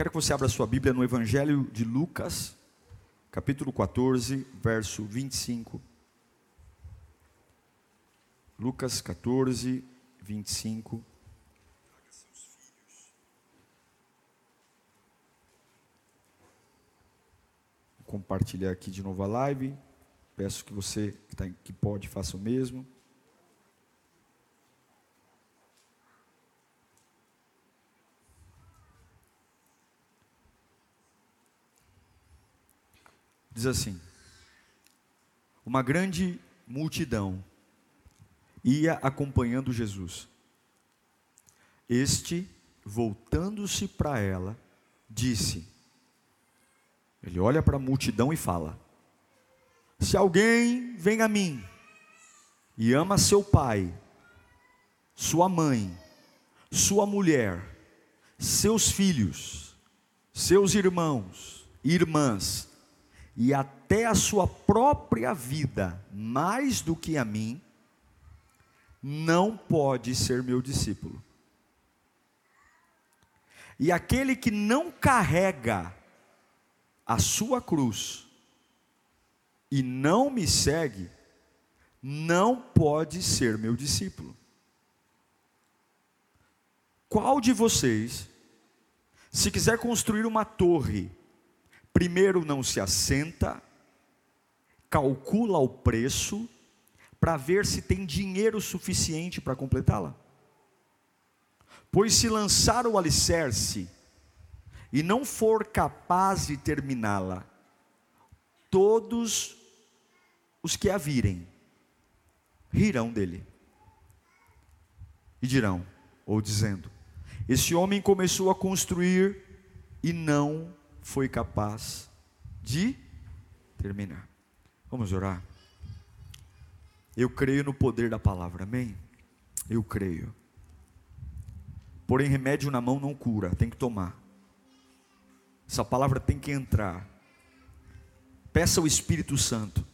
Quero que você abra sua Bíblia no Evangelho de Lucas, capítulo 14, verso 25. Lucas 14, 25. compartilhar aqui de novo a live. Peço que você que, tá, que pode faça o mesmo. Diz assim: Uma grande multidão ia acompanhando Jesus. Este, voltando-se para ela, disse: ele olha para a multidão e fala: Se alguém vem a mim e ama seu pai, sua mãe, sua mulher, seus filhos, seus irmãos, irmãs, e até a sua própria vida, mais do que a mim, não pode ser meu discípulo. E aquele que não carrega a sua cruz e não me segue, não pode ser meu discípulo. Qual de vocês, se quiser construir uma torre, primeiro não se assenta, calcula o preço, para ver se tem dinheiro suficiente para completá-la? Pois se lançar o alicerce, e não for capaz de terminá-la, todos os que a virem rirão dele e dirão, ou dizendo: Esse homem começou a construir e não foi capaz de terminar. Vamos orar. Eu creio no poder da palavra, amém? Eu creio. Porém, remédio na mão não cura, tem que tomar. Essa palavra tem que entrar. Peça o Espírito Santo.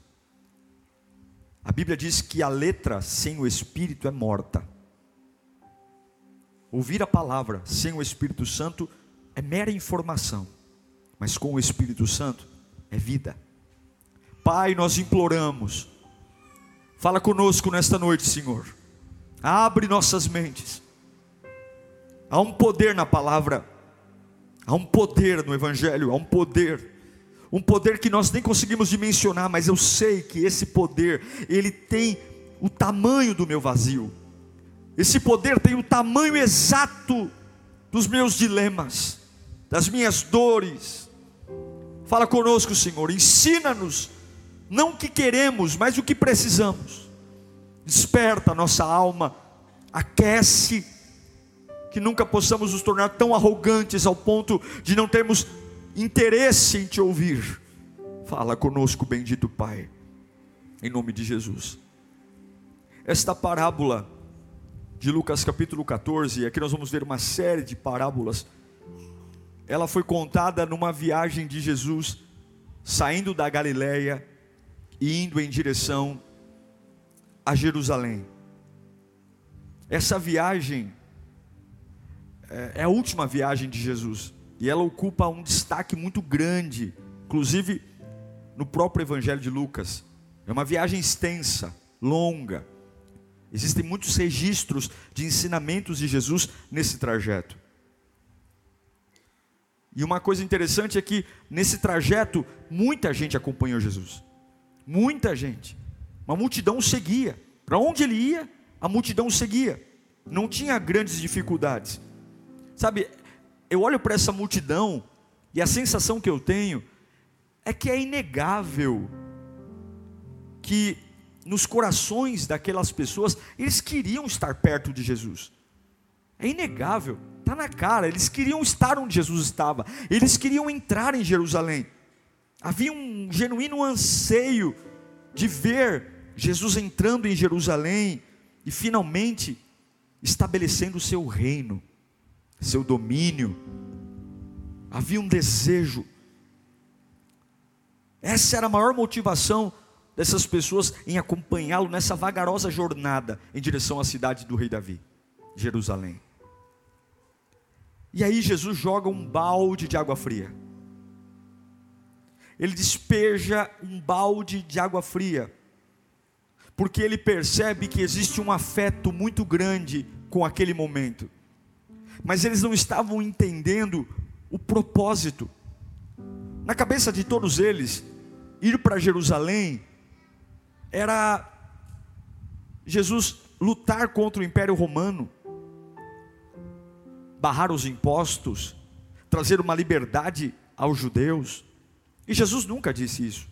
A Bíblia diz que a letra sem o Espírito é morta. Ouvir a palavra sem o Espírito Santo é mera informação, mas com o Espírito Santo é vida. Pai, nós imploramos, fala conosco nesta noite, Senhor. Abre nossas mentes. Há um poder na palavra Há um poder no Evangelho, há um poder, um poder que nós nem conseguimos dimensionar, mas eu sei que esse poder, ele tem o tamanho do meu vazio, esse poder tem o tamanho exato dos meus dilemas, das minhas dores. Fala conosco, Senhor, ensina-nos, não o que queremos, mas o que precisamos. Desperta a nossa alma, aquece que nunca possamos nos tornar tão arrogantes ao ponto de não termos interesse em te ouvir. Fala conosco, bendito Pai, em nome de Jesus. Esta parábola de Lucas capítulo 14, aqui nós vamos ver uma série de parábolas. Ela foi contada numa viagem de Jesus saindo da Galileia e indo em direção a Jerusalém. Essa viagem é, é a última viagem de Jesus e ela ocupa um destaque muito grande, inclusive no próprio Evangelho de Lucas. É uma viagem extensa, longa. Existem muitos registros de ensinamentos de Jesus nesse trajeto. E uma coisa interessante é que nesse trajeto muita gente acompanhou Jesus. Muita gente. Uma multidão seguia. Para onde ele ia, a multidão seguia. Não tinha grandes dificuldades. Sabe, eu olho para essa multidão e a sensação que eu tenho é que é inegável que nos corações daquelas pessoas eles queriam estar perto de Jesus. É inegável, está na cara. Eles queriam estar onde Jesus estava, eles queriam entrar em Jerusalém. Havia um genuíno anseio de ver Jesus entrando em Jerusalém e finalmente estabelecendo o seu reino, seu domínio. Havia um desejo. Essa era a maior motivação dessas pessoas em acompanhá-lo nessa vagarosa jornada em direção à cidade do rei Davi, Jerusalém. E aí Jesus joga um balde de água fria. Ele despeja um balde de água fria, porque ele percebe que existe um afeto muito grande com aquele momento. Mas eles não estavam entendendo o propósito. Na cabeça de todos eles, ir para Jerusalém era Jesus lutar contra o Império Romano, barrar os impostos, trazer uma liberdade aos judeus. E Jesus nunca disse isso.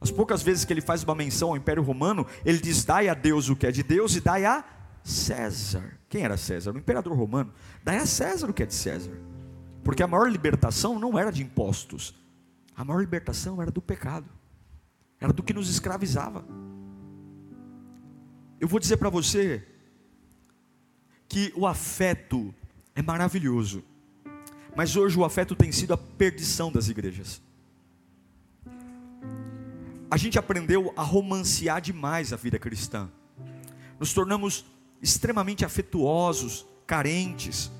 As poucas vezes que ele faz uma menção ao Império Romano, ele diz: dai a Deus o que é de Deus e dai a César. Quem era César? O imperador romano. Dai a César o que é de César. Porque a maior libertação não era de impostos, a maior libertação era do pecado, era do que nos escravizava. Eu vou dizer para você que o afeto é maravilhoso, mas hoje o afeto tem sido a perdição das igrejas. A gente aprendeu a romancear demais a vida cristã, nos tornamos extremamente afetuosos, carentes,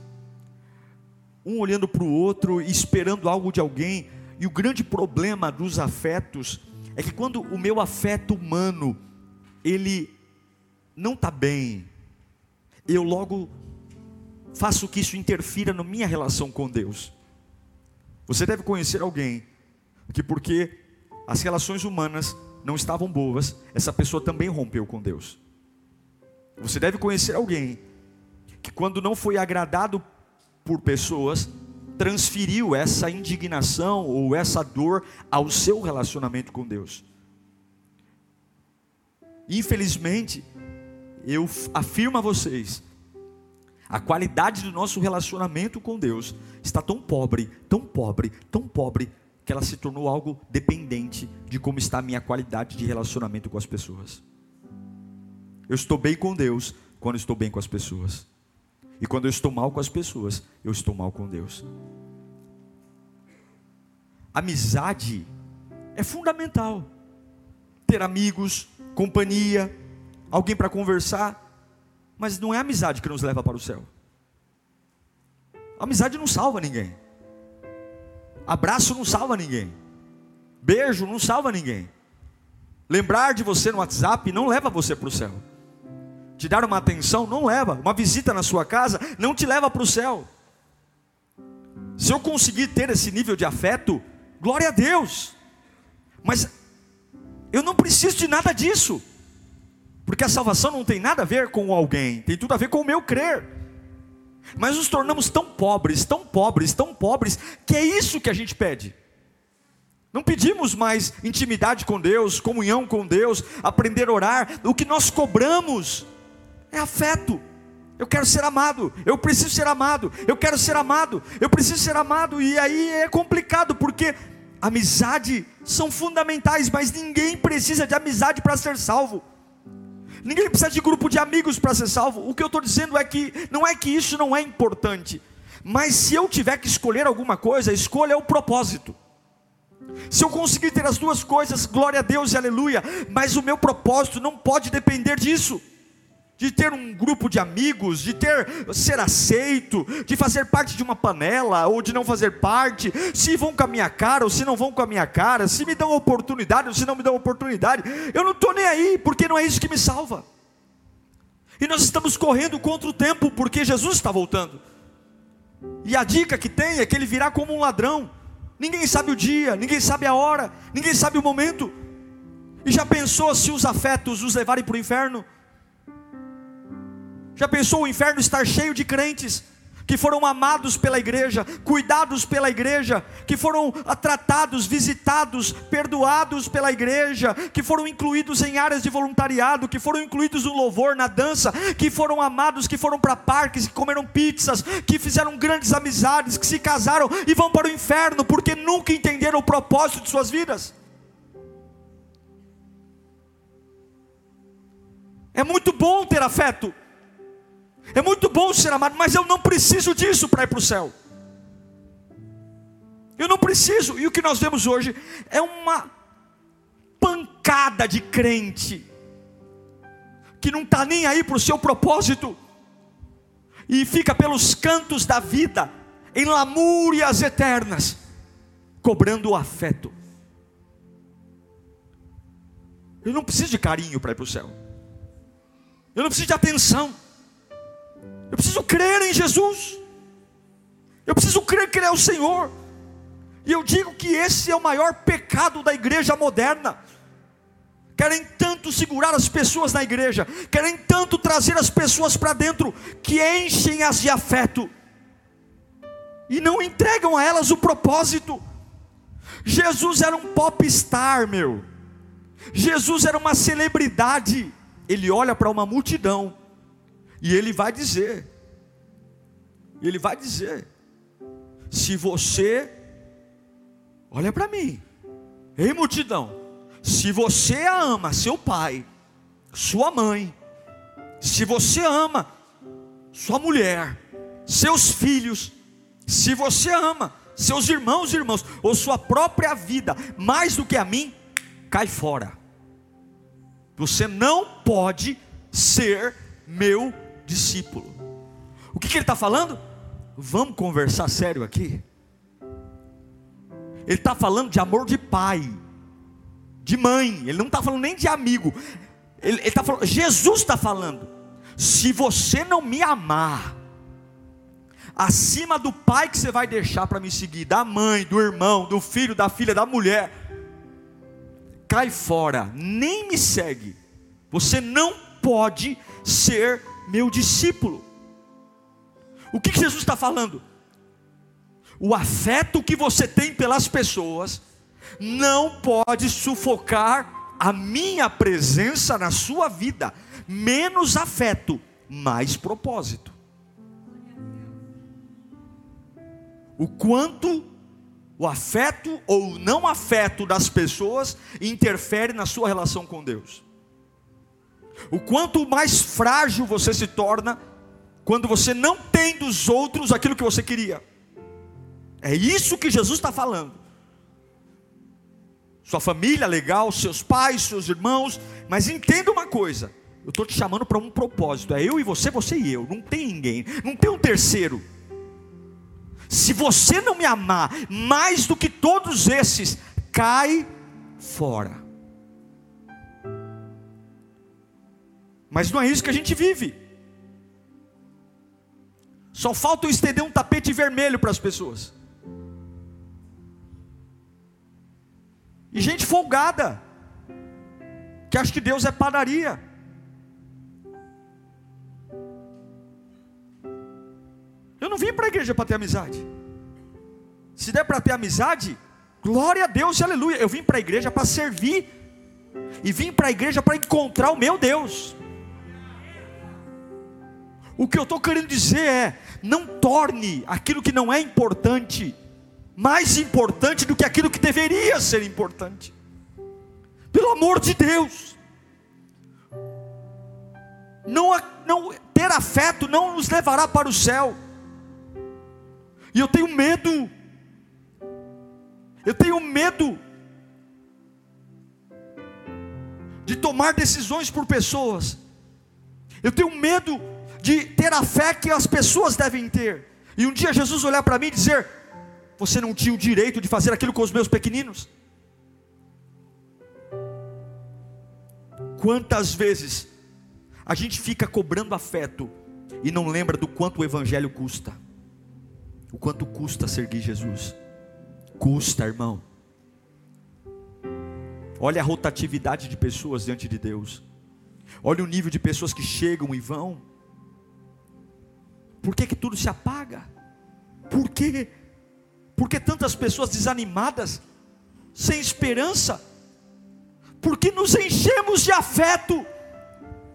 um olhando para o outro e esperando algo de alguém. E o grande problema dos afetos é que quando o meu afeto humano ele não está bem, eu logo faço que isso interfira na minha relação com Deus. Você deve conhecer alguém que porque as relações humanas não estavam boas, essa pessoa também rompeu com Deus. Você deve conhecer alguém que quando não foi agradado por pessoas, transferiu essa indignação ou essa dor ao seu relacionamento com Deus. Infelizmente, eu afirmo a vocês, a qualidade do nosso relacionamento com Deus está tão pobre, tão pobre, tão pobre, que ela se tornou algo dependente de como está a minha qualidade de relacionamento com as pessoas. Eu estou bem com Deus quando estou bem com as pessoas. E quando eu estou mal com as pessoas, eu estou mal com Deus. Amizade é fundamental. Ter amigos, companhia, alguém para conversar, mas não é a amizade que nos leva para o céu. A amizade não salva ninguém. Abraço não salva ninguém. Beijo não salva ninguém. Lembrar de você no WhatsApp não leva você para o céu te dar uma atenção, não leva. Uma visita na sua casa não te leva para o céu. Se eu conseguir ter esse nível de afeto, glória a Deus. Mas eu não preciso de nada disso. Porque a salvação não tem nada a ver com alguém, tem tudo a ver com o meu crer. Mas nos tornamos tão pobres, tão pobres, tão pobres, que é isso que a gente pede. Não pedimos mais intimidade com Deus, comunhão com Deus, aprender a orar. O que nós cobramos é afeto. Eu quero ser amado, eu preciso ser amado, eu quero ser amado, eu preciso ser amado, e aí é complicado, porque amizade são fundamentais, mas ninguém precisa de amizade para ser salvo. Ninguém precisa de grupo de amigos para ser salvo. O que eu estou dizendo é que não é que isso não é importante, mas se eu tiver que escolher alguma coisa, a escolha é o propósito. Se eu conseguir ter as duas coisas, glória a Deus e aleluia, mas o meu propósito não pode depender disso de ter um grupo de amigos, de ter ser aceito, de fazer parte de uma panela ou de não fazer parte, se vão com a minha cara ou se não vão com a minha cara, se me dão oportunidade ou se não me dão oportunidade, eu não estou nem aí, porque não é isso que me salva. E nós estamos correndo contra o tempo, porque Jesus está voltando. E a dica que tem é que ele virá como um ladrão. Ninguém sabe o dia, ninguém sabe a hora, ninguém sabe o momento. E já pensou se os afetos os levarem para o inferno? Já pensou o inferno estar cheio de crentes, que foram amados pela igreja, cuidados pela igreja, que foram tratados, visitados, perdoados pela igreja, que foram incluídos em áreas de voluntariado, que foram incluídos no louvor, na dança, que foram amados, que foram para parques, que comeram pizzas, que fizeram grandes amizades, que se casaram e vão para o inferno porque nunca entenderam o propósito de suas vidas. É muito bom ter afeto. É muito bom ser amado, mas eu não preciso disso para ir para o céu. Eu não preciso. E o que nós vemos hoje é uma pancada de crente que não está nem aí para o seu propósito e fica pelos cantos da vida em lamúrias eternas, cobrando o afeto. Eu não preciso de carinho para ir para o céu. Eu não preciso de atenção. Eu preciso crer em Jesus. Eu preciso crer que Ele é o Senhor. E eu digo que esse é o maior pecado da igreja moderna. Querem tanto segurar as pessoas na igreja, querem tanto trazer as pessoas para dentro, que enchem-as de afeto, e não entregam a elas o propósito. Jesus era um popstar, meu. Jesus era uma celebridade. Ele olha para uma multidão e ele vai dizer, ele vai dizer, se você, olha para mim, ei multidão, se você ama seu pai, sua mãe, se você ama sua mulher, seus filhos, se você ama seus irmãos e irmãos, ou sua própria vida, mais do que a mim, cai fora. Você não pode ser meu discípulo. O que, que ele está falando? Vamos conversar sério aqui. Ele está falando de amor de pai, de mãe. Ele não está falando nem de amigo. Ele está falando. Jesus está falando. Se você não me amar, acima do pai que você vai deixar para me seguir, da mãe, do irmão, do filho, da filha, da mulher, cai fora, nem me segue. Você não pode ser meu discípulo. O que Jesus está falando? O afeto que você tem pelas pessoas não pode sufocar a minha presença na sua vida. Menos afeto, mais propósito. O quanto o afeto ou não afeto das pessoas interfere na sua relação com Deus. O quanto mais frágil você se torna quando você não tem dos outros aquilo que você queria. É isso que Jesus está falando. Sua família legal, seus pais, seus irmãos, mas entenda uma coisa: eu estou te chamando para um propósito. É eu e você, você e eu. Não tem ninguém, não tem um terceiro. Se você não me amar mais do que todos esses, cai fora. Mas não é isso que a gente vive. Só falta eu estender um tapete vermelho para as pessoas. E gente folgada, que acha que Deus é padaria. Eu não vim para a igreja para ter amizade. Se der para ter amizade, glória a Deus aleluia. Eu vim para a igreja para servir. E vim para a igreja para encontrar o meu Deus. O que eu estou querendo dizer é: não torne aquilo que não é importante mais importante do que aquilo que deveria ser importante. Pelo amor de Deus. Não, não ter afeto não nos levará para o céu. E eu tenho medo. Eu tenho medo de tomar decisões por pessoas. Eu tenho medo de ter a fé que as pessoas devem ter. E um dia Jesus olhar para mim e dizer: Você não tinha o direito de fazer aquilo com os meus pequeninos? Quantas vezes a gente fica cobrando afeto e não lembra do quanto o Evangelho custa? O quanto custa seguir Jesus? Custa, irmão. Olha a rotatividade de pessoas diante de Deus. Olha o nível de pessoas que chegam e vão. Por que, que tudo se apaga? Por quê? Por que tantas pessoas desanimadas, sem esperança? Porque nos enchemos de afeto.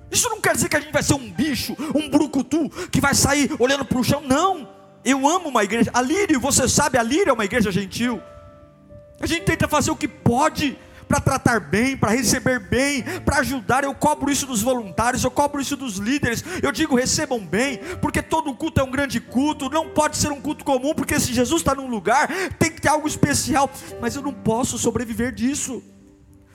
Isso não quer dizer que a gente vai ser um bicho, um brucutu, que vai sair olhando para o chão. Não. Eu amo uma igreja. A Lírio, você sabe, a Lírio é uma igreja gentil. A gente tenta fazer o que pode para tratar bem, para receber bem, para ajudar. Eu cobro isso dos voluntários, eu cobro isso dos líderes. Eu digo, recebam bem, porque todo culto é um grande culto, não pode ser um culto comum, porque se Jesus está num lugar, tem que ter algo especial. Mas eu não posso sobreviver disso.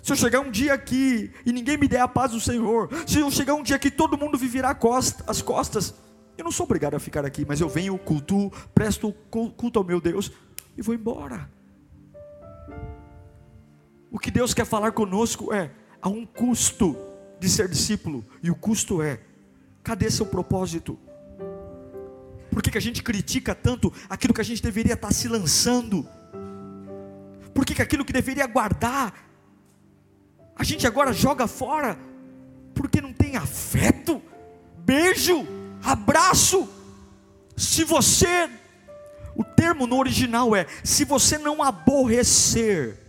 Se eu chegar um dia aqui e ninguém me der a paz do Senhor, se eu chegar um dia que todo mundo viverá as costas, eu não sou obrigado a ficar aqui, mas eu venho, culto, presto culto ao meu Deus e vou embora. O que Deus quer falar conosco é: há um custo de ser discípulo, e o custo é: cadê seu propósito? Por que, que a gente critica tanto aquilo que a gente deveria estar se lançando? Por que, que aquilo que deveria guardar, a gente agora joga fora? Porque não tem afeto, beijo, abraço. Se você, o termo no original é: se você não aborrecer,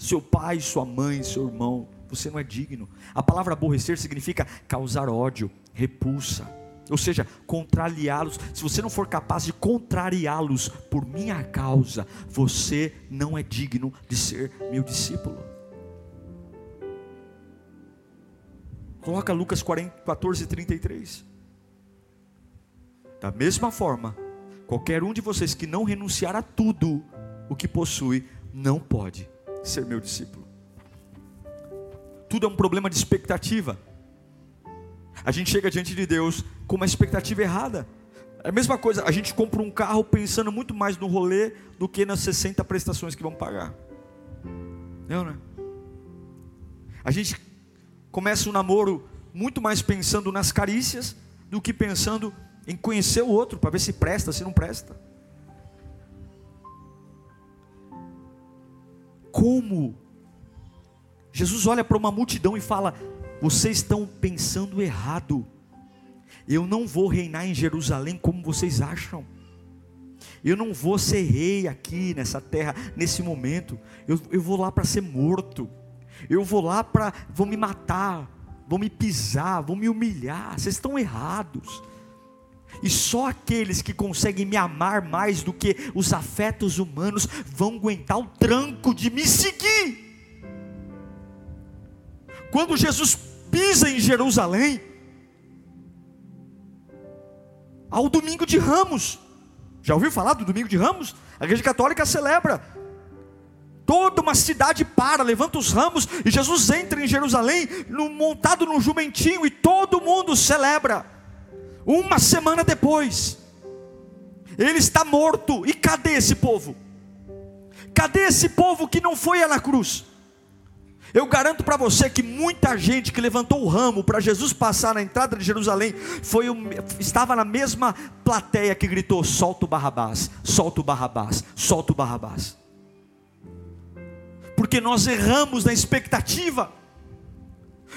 seu pai, sua mãe, seu irmão, você não é digno. A palavra aborrecer significa causar ódio, repulsa, ou seja, contrariá-los. Se você não for capaz de contrariá-los por minha causa, você não é digno de ser meu discípulo. Coloca Lucas 14, 33. Da mesma forma, qualquer um de vocês que não renunciar a tudo o que possui, não pode ser meu discípulo. Tudo é um problema de expectativa. A gente chega diante de Deus com uma expectativa errada. É a mesma coisa, a gente compra um carro pensando muito mais no rolê do que nas 60 prestações que vão pagar. Não, né? A gente começa um namoro muito mais pensando nas carícias do que pensando em conhecer o outro para ver se presta, se não presta. Como Jesus olha para uma multidão e fala: Vocês estão pensando errado. Eu não vou reinar em Jerusalém como vocês acham. Eu não vou ser rei aqui nessa terra, nesse momento. Eu, eu vou lá para ser morto. Eu vou lá para. Vão me matar, vão me pisar, vão me humilhar. Vocês estão errados. E só aqueles que conseguem me amar mais do que os afetos humanos vão aguentar o tranco de me seguir. Quando Jesus pisa em Jerusalém, ao domingo de Ramos, já ouviu falar do domingo de Ramos? A igreja católica celebra. Toda uma cidade para, levanta os ramos, e Jesus entra em Jerusalém, no, montado num jumentinho, e todo mundo celebra. Uma semana depois, ele está morto. E cadê esse povo? Cadê esse povo que não foi na cruz? Eu garanto para você que muita gente que levantou o ramo para Jesus passar na entrada de Jerusalém foi estava na mesma plateia que gritou: solta o Barrabás, solta o Barrabás, solta o Barrabás. Porque nós erramos na expectativa.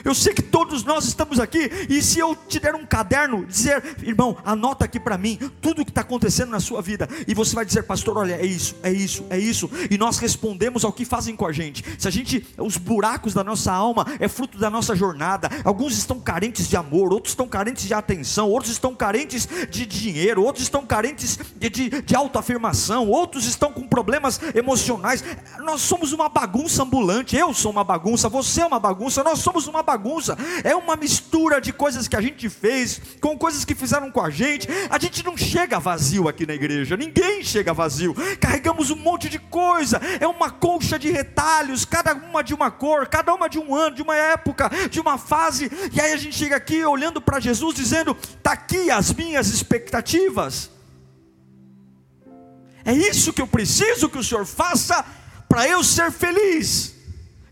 Eu sei que todos nós estamos aqui, e se eu te der um caderno, dizer, irmão, anota aqui para mim tudo o que está acontecendo na sua vida, e você vai dizer, pastor, olha, é isso, é isso, é isso, e nós respondemos ao que fazem com a gente. Se a gente, os buracos da nossa alma é fruto da nossa jornada, alguns estão carentes de amor, outros estão carentes de atenção, outros estão carentes de dinheiro, outros estão carentes de, de, de autoafirmação, outros estão com problemas emocionais. Nós somos uma bagunça ambulante, eu sou uma bagunça, você é uma bagunça, nós somos uma bagunça, é uma mistura de coisas que a gente fez com coisas que fizeram com a gente. A gente não chega vazio aqui na igreja, ninguém chega vazio. Carregamos um monte de coisa, é uma colcha de retalhos, cada uma de uma cor, cada uma de um ano, de uma época, de uma fase. E aí a gente chega aqui olhando para Jesus dizendo: "Tá aqui as minhas expectativas". É isso que eu preciso que o Senhor faça para eu ser feliz.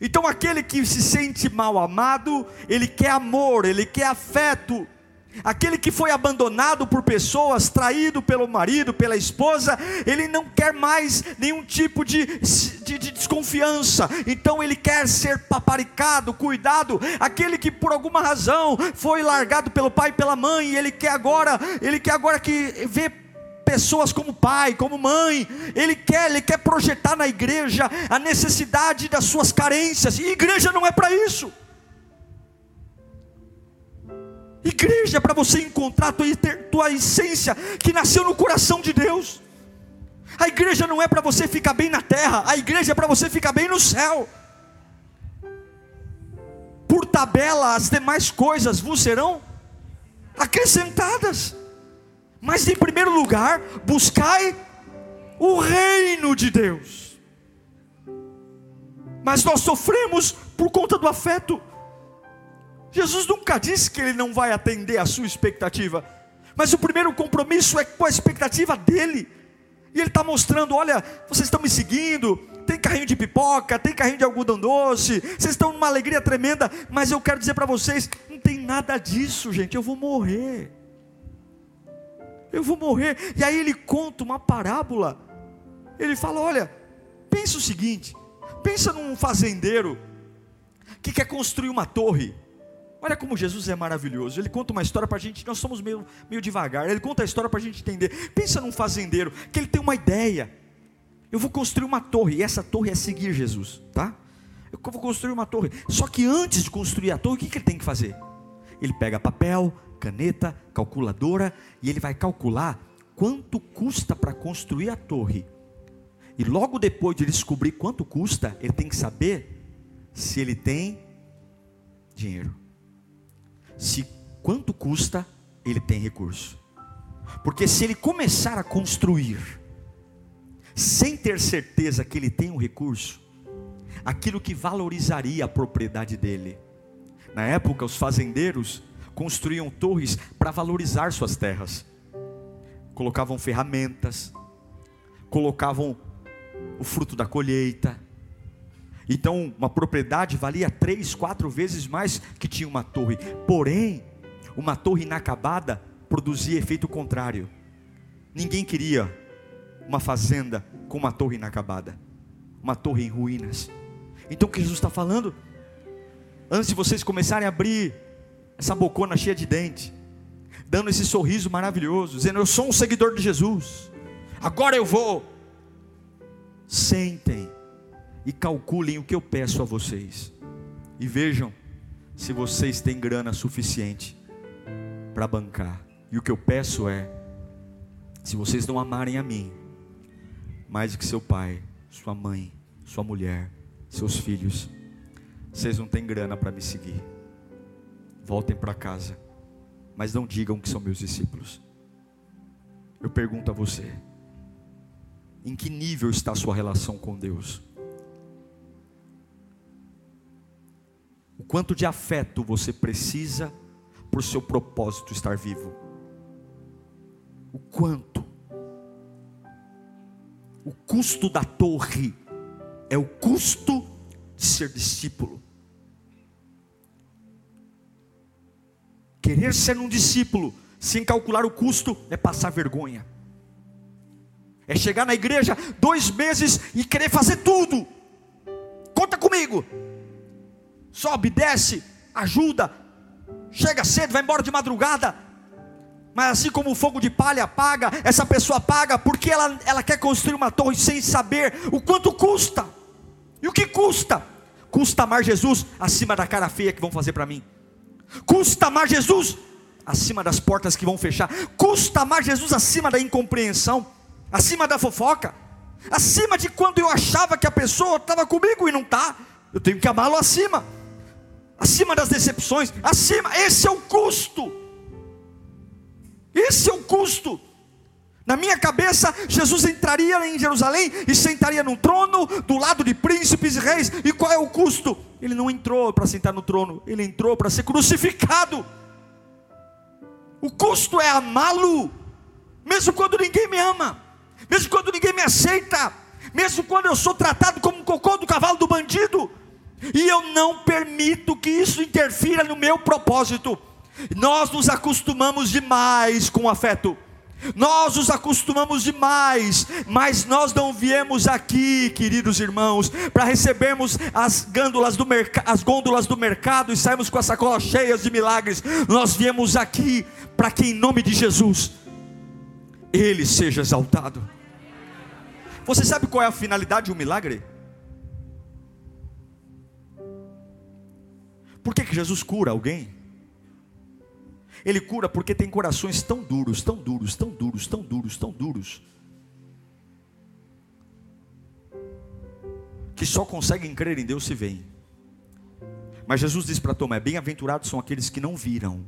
Então aquele que se sente mal amado, ele quer amor, ele quer afeto, Aquele que foi abandonado por pessoas, traído pelo marido, pela esposa, ele não quer mais nenhum tipo de, de, de, desconfiança, então ele quer ser paparicado, cuidado. Aquele que por alguma razão foi largado pelo pai e pela mãe, ele quer agora, ele quer agora que vê pessoas como pai, como mãe, ele quer, ele quer projetar na igreja a necessidade das suas carências, e igreja não é para isso. Igreja é para você encontrar a tua, tua essência que nasceu no coração de Deus. A igreja não é para você ficar bem na terra, a igreja é para você ficar bem no céu. Por tabela, as demais coisas vos serão acrescentadas. Mas em primeiro lugar, buscai o reino de Deus. Mas nós sofremos por conta do afeto. Jesus nunca disse que ele não vai atender a sua expectativa, mas o primeiro compromisso é com a expectativa dele. E ele está mostrando: olha, vocês estão me seguindo, tem carrinho de pipoca, tem carrinho de algodão doce, vocês estão numa alegria tremenda, mas eu quero dizer para vocês: não tem nada disso, gente, eu vou morrer. Eu vou morrer. E aí ele conta uma parábola. Ele fala: olha, pensa o seguinte: pensa num fazendeiro que quer construir uma torre. Olha como Jesus é maravilhoso. Ele conta uma história para a gente. Nós somos meio, meio devagar. Ele conta a história para a gente entender. Pensa num fazendeiro que ele tem uma ideia. Eu vou construir uma torre. E essa torre é seguir Jesus, tá? Eu vou construir uma torre. Só que antes de construir a torre, o que, que ele tem que fazer? Ele pega papel, caneta, calculadora e ele vai calcular quanto custa para construir a torre. E logo depois de descobrir quanto custa, ele tem que saber se ele tem dinheiro se quanto custa, ele tem recurso. Porque se ele começar a construir, sem ter certeza que ele tem um recurso, aquilo que valorizaria a propriedade dele. Na época, os fazendeiros construíam torres para valorizar suas terras, colocavam ferramentas, colocavam o fruto da colheita. Então, uma propriedade valia três, quatro vezes mais que tinha uma torre. Porém, uma torre inacabada produzia efeito contrário. Ninguém queria uma fazenda com uma torre inacabada, uma torre em ruínas. Então, o que Jesus está falando? Antes de vocês começarem a abrir essa bocona cheia de dente, dando esse sorriso maravilhoso, dizendo: Eu sou um seguidor de Jesus, agora eu vou. Sentem e calculem o que eu peço a vocês. E vejam se vocês têm grana suficiente para bancar. E o que eu peço é: se vocês não amarem a mim, mais do que seu pai, sua mãe, sua mulher, seus filhos, vocês não têm grana para me seguir. Voltem para casa, mas não digam que são meus discípulos. Eu pergunto a você: em que nível está a sua relação com Deus? o quanto de afeto você precisa o seu propósito estar vivo. O quanto. O custo da torre é o custo de ser discípulo. Querer ser um discípulo sem calcular o custo é passar vergonha. É chegar na igreja dois meses e querer fazer tudo. Conta comigo sobe, desce, ajuda, chega cedo, vai embora de madrugada. Mas assim como o fogo de palha apaga, essa pessoa apaga porque ela, ela quer construir uma torre sem saber o quanto custa. E o que custa? Custa amar Jesus acima da cara feia que vão fazer para mim. Custa amar Jesus acima das portas que vão fechar. Custa amar Jesus acima da incompreensão, acima da fofoca, acima de quando eu achava que a pessoa estava comigo e não está. Eu tenho que amá-lo acima acima das decepções, acima, esse é o custo. Esse é o custo. Na minha cabeça, Jesus entraria em Jerusalém e sentaria num trono do lado de príncipes e reis. E qual é o custo? Ele não entrou para sentar no trono, ele entrou para ser crucificado. O custo é amá-lo, mesmo quando ninguém me ama, mesmo quando ninguém me aceita, mesmo quando eu sou tratado como um cocô do cavalo do bandido. E eu não permito que isso interfira no meu propósito. Nós nos acostumamos demais com o afeto. Nós nos acostumamos demais, mas nós não viemos aqui, queridos irmãos, para recebermos as do as gôndolas do mercado e sairmos com as sacolas cheias de milagres. Nós viemos aqui para que em nome de Jesus ele seja exaltado. Você sabe qual é a finalidade de um milagre? Por que, que Jesus cura alguém? Ele cura porque tem corações tão duros, tão duros, tão duros, tão duros, tão duros, que só conseguem crer em Deus se veem. Mas Jesus diz para Tomé: Bem-aventurados são aqueles que não viram,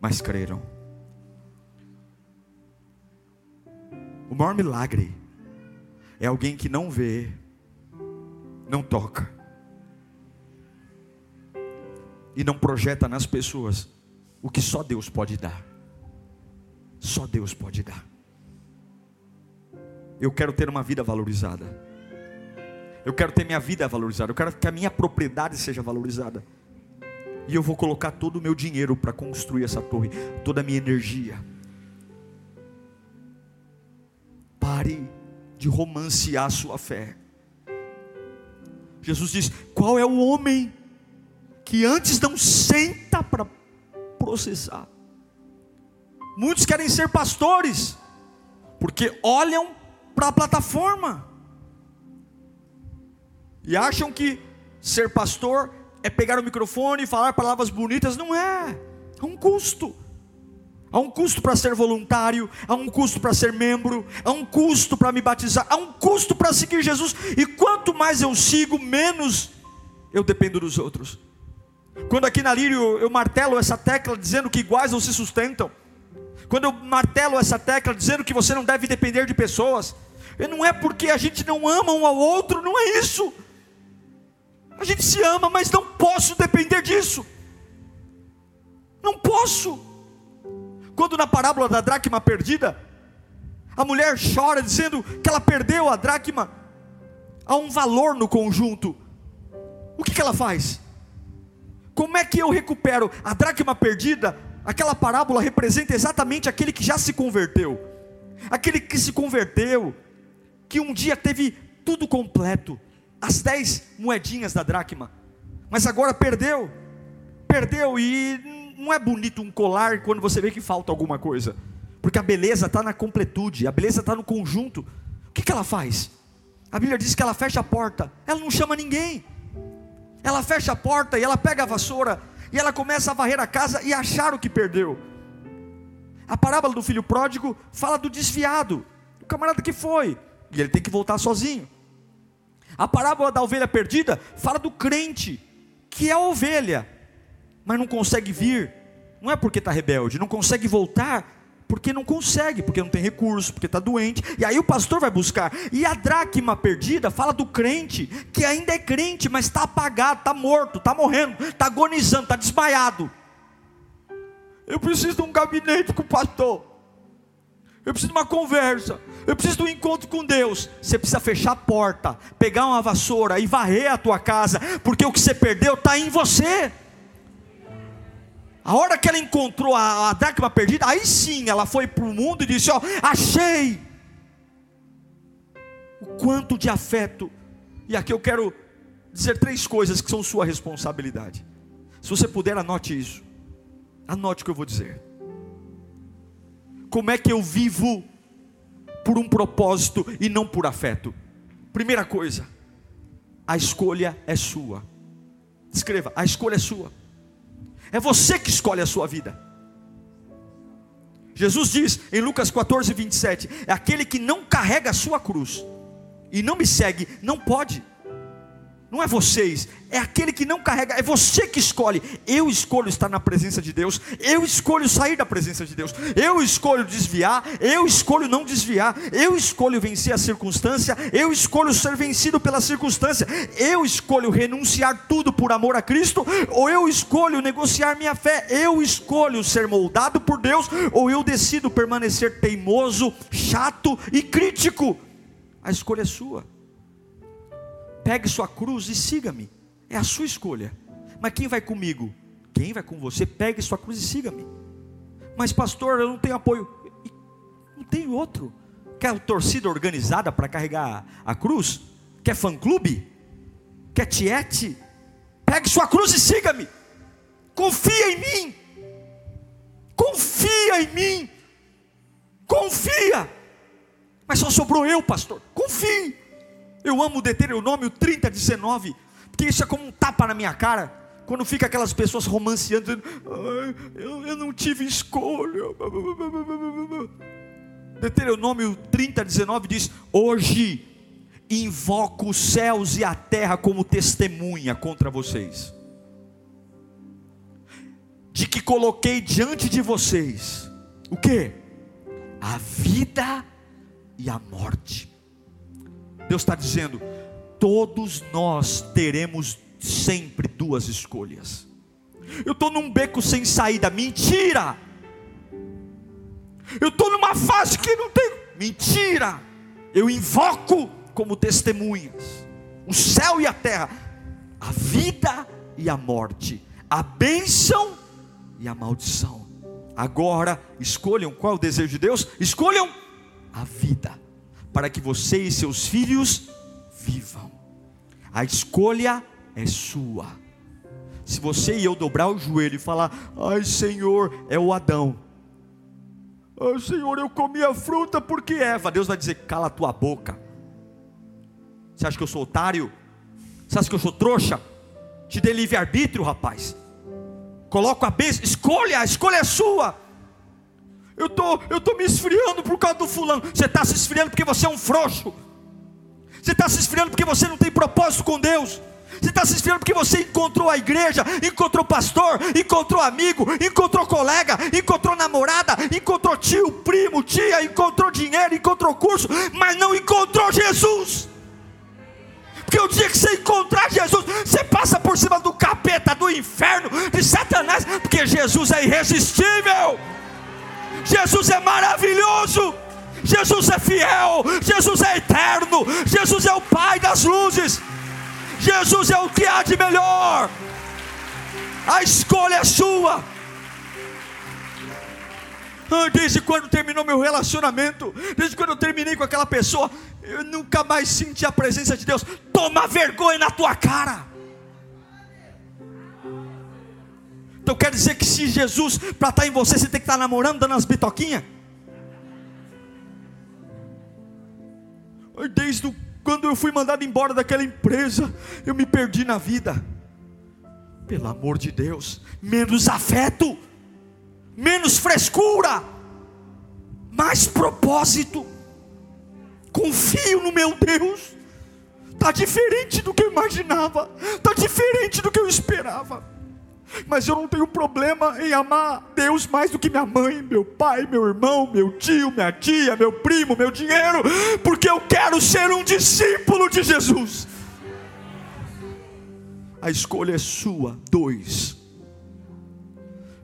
mas creram. O maior milagre é alguém que não vê, não toca e não projeta nas pessoas o que só Deus pode dar. Só Deus pode dar. Eu quero ter uma vida valorizada. Eu quero ter minha vida valorizada. Eu quero que a minha propriedade seja valorizada. E eu vou colocar todo o meu dinheiro para construir essa torre, toda a minha energia. Pare de romancear a sua fé. Jesus diz: Qual é o homem que antes não senta para processar. Muitos querem ser pastores, porque olham para a plataforma e acham que ser pastor é pegar o microfone e falar palavras bonitas. Não é, é um custo. Há um custo para ser voluntário, há um custo para ser membro, há um custo para me batizar, há um custo para seguir Jesus. E quanto mais eu sigo, menos eu dependo dos outros. Quando aqui na Lírio eu martelo essa tecla dizendo que iguais não se sustentam. Quando eu martelo essa tecla dizendo que você não deve depender de pessoas. Não é porque a gente não ama um ao outro, não é isso. A gente se ama, mas não posso depender disso. Não posso. Quando na parábola da dracma perdida, a mulher chora dizendo que ela perdeu a dracma, há um valor no conjunto. O que, que ela faz? Como é que eu recupero a dracma perdida? Aquela parábola representa exatamente aquele que já se converteu, aquele que se converteu, que um dia teve tudo completo, as dez moedinhas da dracma, mas agora perdeu, perdeu e não é bonito um colar quando você vê que falta alguma coisa, porque a beleza está na completude, a beleza está no conjunto. O que, que ela faz? A Bíblia diz que ela fecha a porta, ela não chama ninguém. Ela fecha a porta e ela pega a vassoura e ela começa a varrer a casa e achar o que perdeu. A parábola do filho pródigo fala do desviado, o camarada que foi, e ele tem que voltar sozinho. A parábola da ovelha perdida fala do crente, que é a ovelha, mas não consegue vir, não é porque está rebelde, não consegue voltar porque não consegue, porque não tem recurso, porque está doente, e aí o pastor vai buscar. E a dracma perdida fala do crente, que ainda é crente, mas está apagado, está morto, está morrendo, está agonizando, está desmaiado. Eu preciso de um gabinete com o pastor. Eu preciso de uma conversa. Eu preciso de um encontro com Deus. Você precisa fechar a porta, pegar uma vassoura e varrer a tua casa, porque o que você perdeu está em você. A hora que ela encontrou a, a dracma perdida, aí sim ela foi para o mundo e disse: Ó, achei. O quanto de afeto. E aqui eu quero dizer três coisas que são sua responsabilidade. Se você puder, anote isso. Anote o que eu vou dizer. Como é que eu vivo por um propósito e não por afeto? Primeira coisa, a escolha é sua. Escreva: a escolha é sua. É você que escolhe a sua vida. Jesus diz em Lucas 14, 27: É aquele que não carrega a sua cruz e não me segue, não pode. Não é vocês, é aquele que não carrega, é você que escolhe. Eu escolho estar na presença de Deus, eu escolho sair da presença de Deus, eu escolho desviar, eu escolho não desviar, eu escolho vencer a circunstância, eu escolho ser vencido pela circunstância, eu escolho renunciar tudo por amor a Cristo, ou eu escolho negociar minha fé, eu escolho ser moldado por Deus, ou eu decido permanecer teimoso, chato e crítico. A escolha é sua. Pegue sua cruz e siga-me. É a sua escolha. Mas quem vai comigo? Quem vai com você, pegue sua cruz e siga-me. Mas, pastor, eu não tenho apoio. Não tem outro. Quer torcida organizada para carregar a cruz? Quer fã-clube? Quer tiete? Pegue sua cruz e siga-me. Confia em mim. Confia em mim. Confia. Mas só sobrou eu, pastor. Confie. Eu amo Deuteronômio 30, 19. Porque isso é como um tapa na minha cara. Quando fica aquelas pessoas romanceando, dizendo, eu, eu não tive escolha. Deuteronômio 30, 19 diz: Hoje invoco os céus e a terra como testemunha contra vocês, de que coloquei diante de vocês o que? A vida e a morte. Deus está dizendo: todos nós teremos sempre duas escolhas. Eu estou num beco sem saída, mentira. Eu estou numa fase que não tem, mentira. Eu invoco como testemunhas o céu e a terra, a vida e a morte, a bênção e a maldição. Agora escolham qual é o desejo de Deus? Escolham a vida, para que você e seus filhos vivam. A escolha é sua. Se você e eu dobrar o joelho e falar, ai Senhor, é o Adão. Ai Senhor, eu comi a fruta porque Eva. Deus vai dizer, cala a tua boca. Você acha que eu sou otário? Você acha que eu sou trouxa? Te dê livre-arbítrio, rapaz. Coloca a bênção, escolha, a escolha é sua. Eu tô, eu tô me esfriando por causa do fulano. Você está se esfriando porque você é um frouxo. Você está se esfriando porque você não tem propósito com Deus. Você está se esfriando porque você encontrou a igreja, encontrou pastor, encontrou amigo, encontrou colega, encontrou namorada, encontrou tio, primo, tia, encontrou dinheiro, encontrou curso, mas não encontrou Jesus. Porque o dia que você encontrar Jesus, você passa por cima do capeta, do inferno, de Satanás, porque Jesus é irresistível. Jesus é maravilhoso. Jesus é fiel, Jesus é eterno, Jesus é o Pai das luzes, Jesus é o que há de melhor. A escolha é sua. Ah, desde quando terminou meu relacionamento, desde quando eu terminei com aquela pessoa, eu nunca mais senti a presença de Deus. Toma vergonha na tua cara. Então quer dizer que se Jesus, para estar em você, você tem que estar namorando, dando as bitoquinhas? Desde quando eu fui mandado embora daquela empresa, eu me perdi na vida. Pelo amor de Deus, menos afeto, menos frescura, mais propósito. Confio no meu Deus. Está diferente do que eu imaginava, está diferente do que eu esperava. Mas eu não tenho problema em amar Deus mais do que minha mãe, meu pai, meu irmão, meu tio, minha tia, meu primo, meu dinheiro, porque eu quero ser um discípulo de Jesus. A escolha é sua. Dois.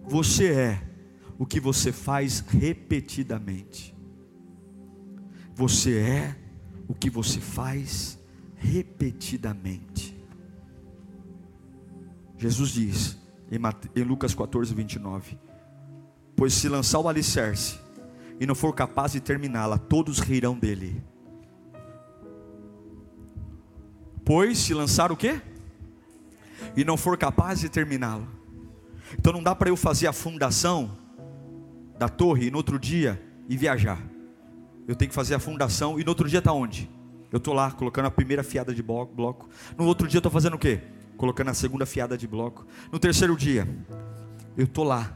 Você é o que você faz repetidamente. Você é o que você faz repetidamente. Jesus diz: em Lucas 14, 29. Pois se lançar o alicerce e não for capaz de terminá-la, todos rirão dele. Pois se lançar o quê? E não for capaz de terminá-la. Então não dá para eu fazer a fundação da torre e no outro dia e viajar. Eu tenho que fazer a fundação e no outro dia está onde? Eu estou lá colocando a primeira fiada de bloco. No outro dia estou fazendo o quê? Colocando a segunda fiada de bloco. No terceiro dia, eu estou lá,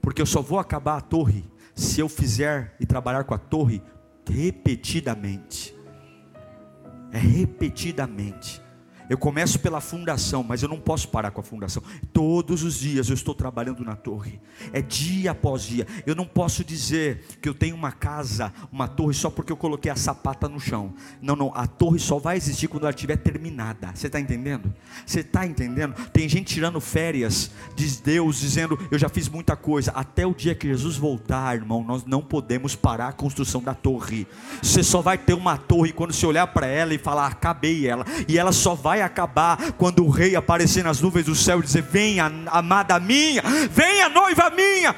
porque eu só vou acabar a torre se eu fizer e trabalhar com a torre repetidamente. É repetidamente. Eu começo pela fundação, mas eu não posso parar com a fundação. Todos os dias eu estou trabalhando na torre. É dia após dia. Eu não posso dizer que eu tenho uma casa, uma torre só porque eu coloquei a sapata no chão. Não, não. A torre só vai existir quando ela estiver terminada. Você está entendendo? Você está entendendo? Tem gente tirando férias de Deus, dizendo: Eu já fiz muita coisa. Até o dia que Jesus voltar, irmão, nós não podemos parar a construção da torre. Você só vai ter uma torre quando você olhar para ela e falar: Acabei ela. E ela só vai vai acabar quando o rei aparecer nas nuvens do céu e dizer: Venha, amada minha, venha, noiva minha.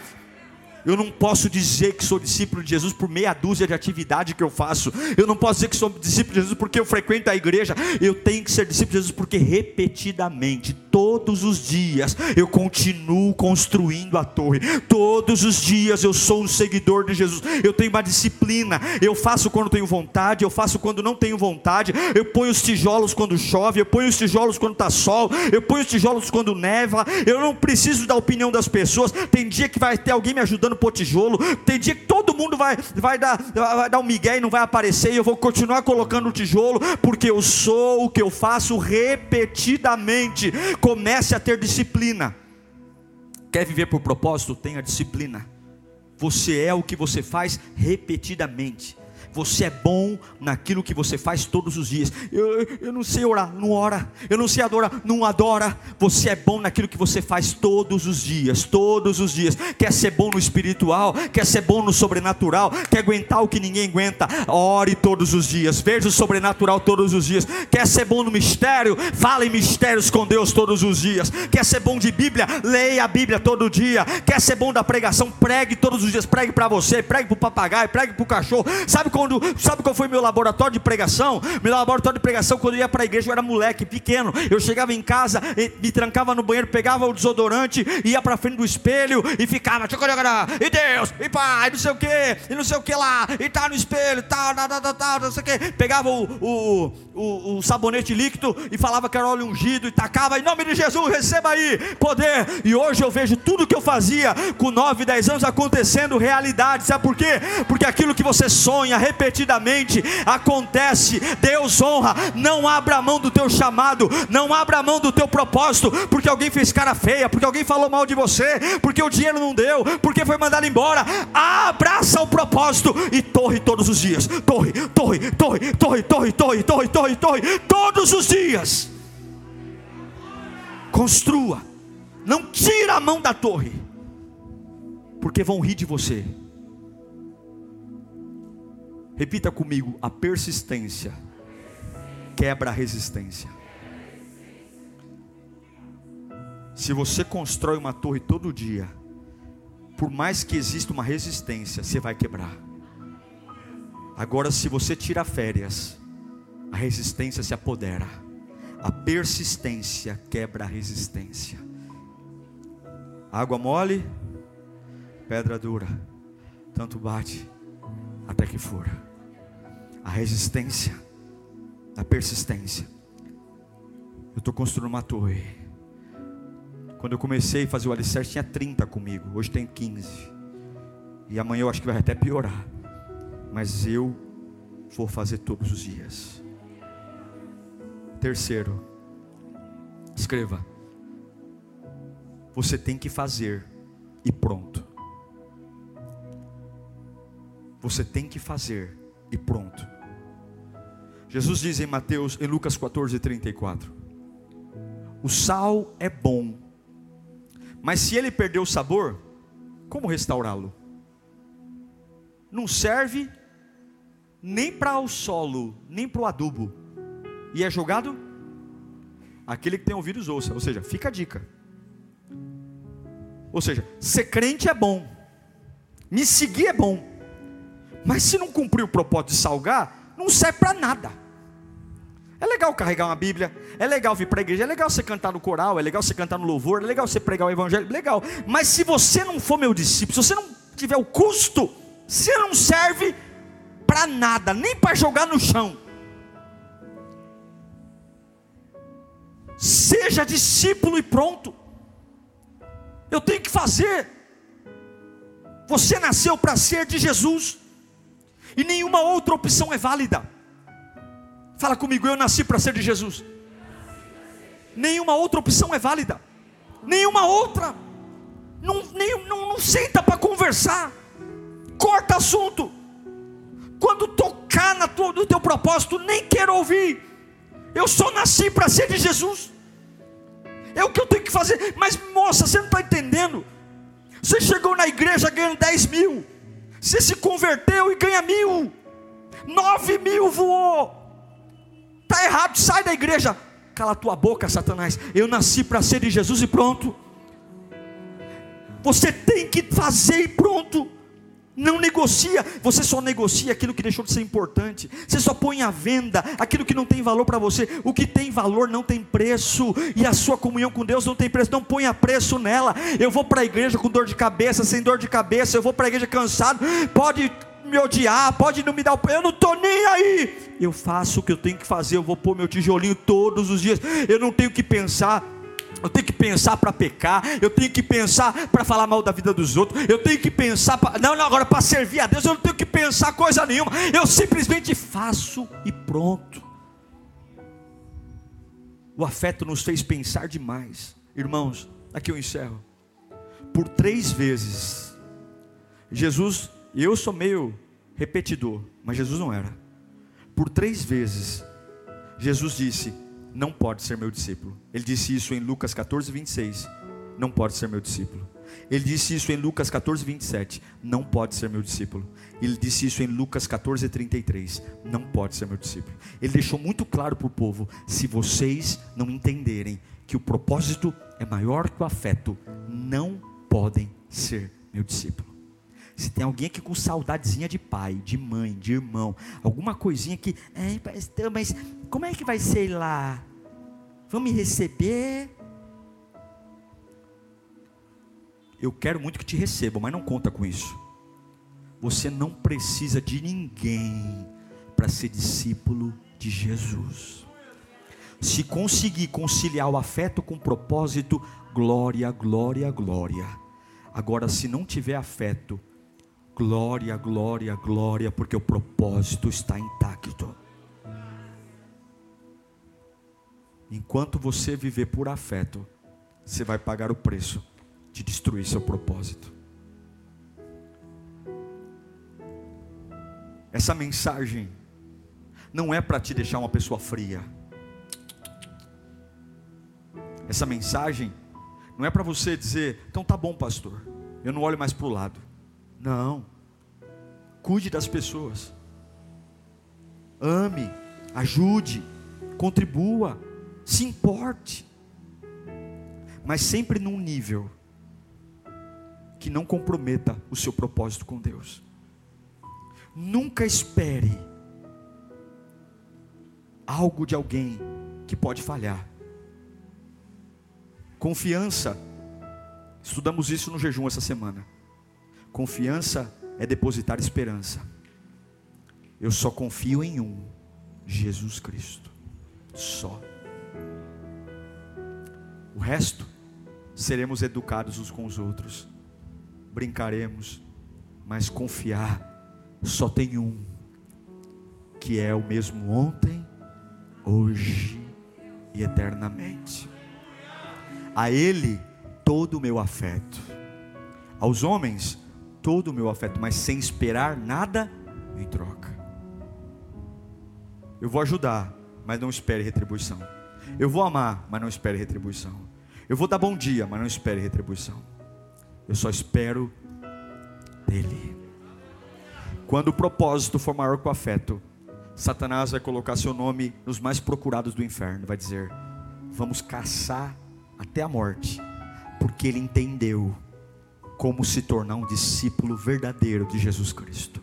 Eu não posso dizer que sou discípulo de Jesus por meia dúzia de atividade que eu faço. Eu não posso dizer que sou discípulo de Jesus porque eu frequento a igreja. Eu tenho que ser discípulo de Jesus porque repetidamente, todos os dias, eu continuo construindo a torre. Todos os dias eu sou um seguidor de Jesus. Eu tenho uma disciplina. Eu faço quando tenho vontade, eu faço quando não tenho vontade. Eu ponho os tijolos quando chove, eu ponho os tijolos quando está sol, eu ponho os tijolos quando neva. Eu não preciso da opinião das pessoas. Tem dia que vai ter alguém me ajudando pôr tijolo. Tem dia que todo mundo vai, vai, dar, vai dar um migué e não vai aparecer. E eu vou continuar colocando o tijolo, porque eu sou o que eu faço repetidamente. Comece a ter disciplina. Quer viver por propósito? Tenha disciplina. Você é o que você faz repetidamente. Você é bom naquilo que você faz todos os dias. Eu, eu não sei orar, não ora. Eu não sei adorar, não adora. Você é bom naquilo que você faz todos os dias. Todos os dias. Quer ser bom no espiritual, quer ser bom no sobrenatural, quer aguentar o que ninguém aguenta. Ore todos os dias. Veja o sobrenatural todos os dias. Quer ser bom no mistério? Fale mistérios com Deus todos os dias. Quer ser bom de Bíblia? Leia a Bíblia todo dia. Quer ser bom da pregação? Pregue todos os dias. Pregue para você, pregue para o papagaio, pregue para o cachorro. Sabe como quando, sabe qual foi meu laboratório de pregação? Meu laboratório de pregação, quando eu ia para a igreja, eu era moleque, pequeno. Eu chegava em casa, me trancava no banheiro, pegava o desodorante, ia para frente do espelho e ficava, e Deus, e pai, não sei o que, e não sei o que lá, e tá no espelho, tal, tal, tal, tal, não sei o que. Pegava o, o, o, o sabonete líquido e falava que era óleo ungido e tacava, em nome de Jesus, receba aí poder. E hoje eu vejo tudo que eu fazia com 9, 10 anos acontecendo realidade. Sabe por quê? Porque aquilo que você sonha, repetidamente acontece. Deus honra. Não abra mão do teu chamado, não abra mão do teu propósito, porque alguém fez cara feia, porque alguém falou mal de você, porque o dinheiro não deu, porque foi mandado embora. Abraça o propósito e torre todos os dias. Torre, torre, torre, torre, torre, torre, torre, torre, torre, todos os dias. Construa. Não tira a mão da torre. Porque vão rir de você. Repita comigo: a persistência quebra a resistência. Se você constrói uma torre todo dia, por mais que exista uma resistência, você vai quebrar. Agora, se você tira férias, a resistência se apodera. A persistência quebra a resistência. Água mole, pedra dura, tanto bate até que for. A resistência, a persistência. Eu estou construindo uma torre. Quando eu comecei a fazer o alicerce, tinha 30 comigo. Hoje tem 15. E amanhã eu acho que vai até piorar. Mas eu vou fazer todos os dias. Terceiro, escreva. Você tem que fazer e pronto. Você tem que fazer e pronto. Jesus diz em Mateus, em Lucas 14, 34: O sal é bom, mas se ele perder o sabor, como restaurá-lo? Não serve nem para o solo, nem para o adubo, e é jogado? Aquele que tem ouvidos ouça, ou seja, fica a dica. Ou seja, ser crente é bom, me seguir é bom, mas se não cumprir o propósito de salgar, não serve para nada. É legal carregar uma Bíblia, é legal vir para a igreja, é legal você cantar no coral, é legal você cantar no louvor, é legal você pregar o evangelho, legal. Mas se você não for meu discípulo, se você não tiver o custo, você não serve para nada, nem para jogar no chão. Seja discípulo e pronto. Eu tenho que fazer. Você nasceu para ser de Jesus e nenhuma outra opção é válida. Fala comigo, eu nasci para ser de Jesus. Nenhuma outra opção é válida. Nenhuma outra. Não, nem, não, não senta para conversar. Corta assunto. Quando tocar na tua, no teu propósito, nem quero ouvir. Eu só nasci para ser de Jesus. É o que eu tenho que fazer. Mas moça, você não está entendendo. Você chegou na igreja ganhando 10 mil. Você se converteu e ganha mil. Nove mil voou. Está errado, sai da igreja. cala tua boca, Satanás. Eu nasci para ser de Jesus e pronto. Você tem que fazer e pronto. Não negocia, você só negocia aquilo que deixou de ser importante. Você só põe à venda aquilo que não tem valor para você. O que tem valor não tem preço, e a sua comunhão com Deus não tem preço. Não ponha preço nela. Eu vou para a igreja com dor de cabeça, sem dor de cabeça. Eu vou para a igreja cansado. Pode me odiar, pode não me dar o. Eu não estou nem aí. Eu faço o que eu tenho que fazer. Eu vou pôr meu tijolinho todos os dias. Eu não tenho que pensar eu tenho que pensar para pecar, eu tenho que pensar para falar mal da vida dos outros, eu tenho que pensar para. Não, não, agora para servir a Deus eu não tenho que pensar coisa nenhuma, eu simplesmente faço e pronto. O afeto nos fez pensar demais, irmãos. Aqui eu encerro. Por três vezes, Jesus, eu sou meio repetidor, mas Jesus não era. Por três vezes, Jesus disse: não pode ser meu discípulo. Ele disse isso em Lucas 14, 26. Não pode ser meu discípulo. Ele disse isso em Lucas 14, 27. Não pode ser meu discípulo. Ele disse isso em Lucas 14, 33. Não pode ser meu discípulo. Ele deixou muito claro para o povo: se vocês não entenderem que o propósito é maior que o afeto, não podem ser meu discípulo. Se tem alguém aqui com saudadezinha de pai, de mãe, de irmão, alguma coisinha que, é, mas como é que vai ser lá? Vão me receber? Eu quero muito que te recebam, mas não conta com isso. Você não precisa de ninguém para ser discípulo de Jesus. Se conseguir conciliar o afeto com o propósito, glória, glória, glória. Agora, se não tiver afeto, Glória, glória, glória, porque o propósito está intacto. Enquanto você viver por afeto, você vai pagar o preço de destruir seu propósito. Essa mensagem não é para te deixar uma pessoa fria. Essa mensagem não é para você dizer, então tá bom, pastor, eu não olho mais para o lado. Não. Cuide das pessoas. Ame, ajude, contribua, se importe. Mas sempre num nível que não comprometa o seu propósito com Deus. Nunca espere algo de alguém que pode falhar. Confiança. Estudamos isso no jejum essa semana. Confiança é depositar esperança. Eu só confio em um, Jesus Cristo. Só. O resto, seremos educados uns com os outros, brincaremos, mas confiar só tem um, que é o mesmo ontem, hoje e eternamente. A Ele todo o meu afeto, aos homens todo o meu afeto, mas sem esperar nada em troca. Eu vou ajudar, mas não espere retribuição. Eu vou amar, mas não espere retribuição. Eu vou dar bom dia, mas não espere retribuição. Eu só espero dele. Quando o propósito for maior que o afeto, Satanás vai colocar seu nome nos mais procurados do inferno, vai dizer: "Vamos caçar até a morte", porque ele entendeu como se tornar um discípulo verdadeiro de Jesus Cristo.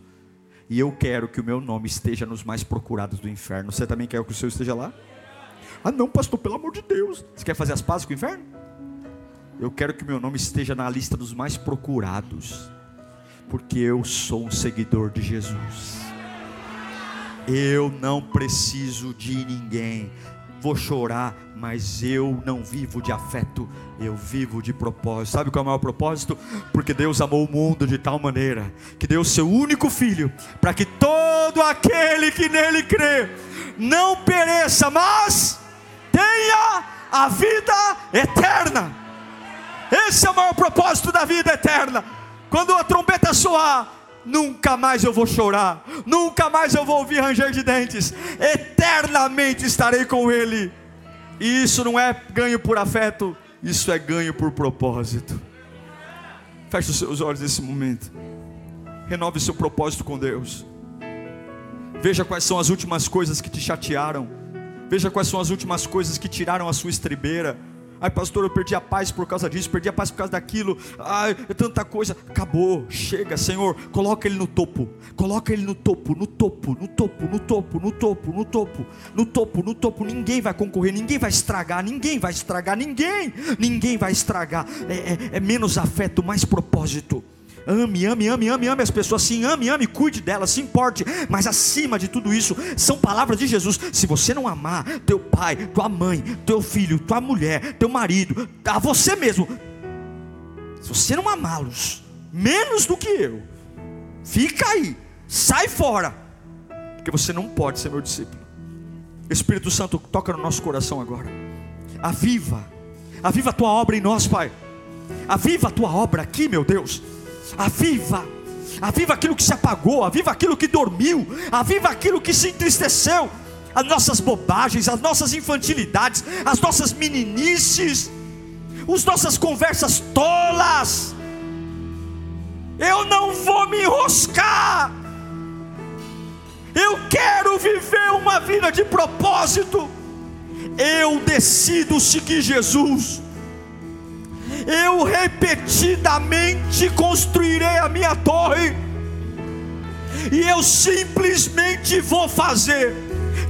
E eu quero que o meu nome esteja nos mais procurados do inferno. Você também quer que o seu esteja lá? Ah, não, pastor, pelo amor de Deus. Você quer fazer as pazes com o inferno? Eu quero que meu nome esteja na lista dos mais procurados, porque eu sou um seguidor de Jesus. Eu não preciso de ninguém vou chorar, mas eu não vivo de afeto, eu vivo de propósito. Sabe qual é o maior propósito? Porque Deus amou o mundo de tal maneira que deu seu único filho, para que todo aquele que nele crê não pereça, mas tenha a vida eterna. Esse é o maior propósito da vida eterna. Quando a trombeta soar, nunca mais eu vou chorar, nunca mais eu vou ouvir ranger de dentes, eternamente estarei com Ele. E isso não é ganho por afeto, isso é ganho por propósito. Feche os seus olhos nesse momento, renove seu propósito com Deus. Veja quais são as últimas coisas que te chatearam, Veja quais são as últimas coisas que tiraram a sua estribeira. Ai, pastor, eu perdi a paz por causa disso, perdi a paz por causa daquilo. Ai, é tanta coisa. Acabou, chega, Senhor. Coloca ele no topo. Coloca ele no topo, no topo, no topo, no topo, no topo, no topo, no topo, no topo. Ninguém vai concorrer, ninguém vai estragar, ninguém vai estragar, ninguém, ninguém vai estragar. É, é, é menos afeto, mais propósito. Ame, ame, ame, ame, ame as pessoas. Sim, ame, ame, cuide delas, se importe. Mas acima de tudo isso, são palavras de Jesus. Se você não amar teu pai, tua mãe, teu filho, tua mulher, teu marido, a você mesmo, se você não amá-los, menos do que eu, fica aí, sai fora, porque você não pode ser meu discípulo. Espírito Santo, toca no nosso coração agora. Aviva, aviva a tua obra em nós, Pai. Aviva a tua obra aqui, meu Deus aviva, aviva aquilo que se apagou, aviva aquilo que dormiu, aviva aquilo que se entristeceu, as nossas bobagens, as nossas infantilidades, as nossas meninices, as nossas conversas tolas. Eu não vou me enroscar. Eu quero viver uma vida de propósito. Eu decido seguir Jesus eu repetidamente construirei a minha torre, e eu simplesmente vou fazer,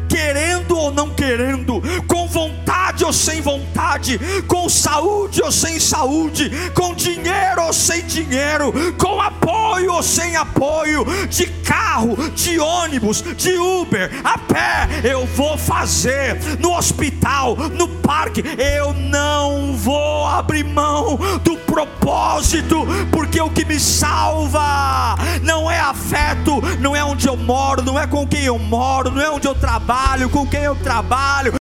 querendo ou não querendo, com vontade ou sem vontade, com saúde ou sem saúde, com dinheiro ou sem dinheiro, com apoio ou sem apoio, de carro, de ônibus, de Uber, a pé, eu vou fazer, no hospital, no parque, eu não vou abrir mão do propósito, porque o que me salva não é afeto, não é onde eu moro, não é com quem eu moro, não é onde eu trabalho, com quem eu trabalho,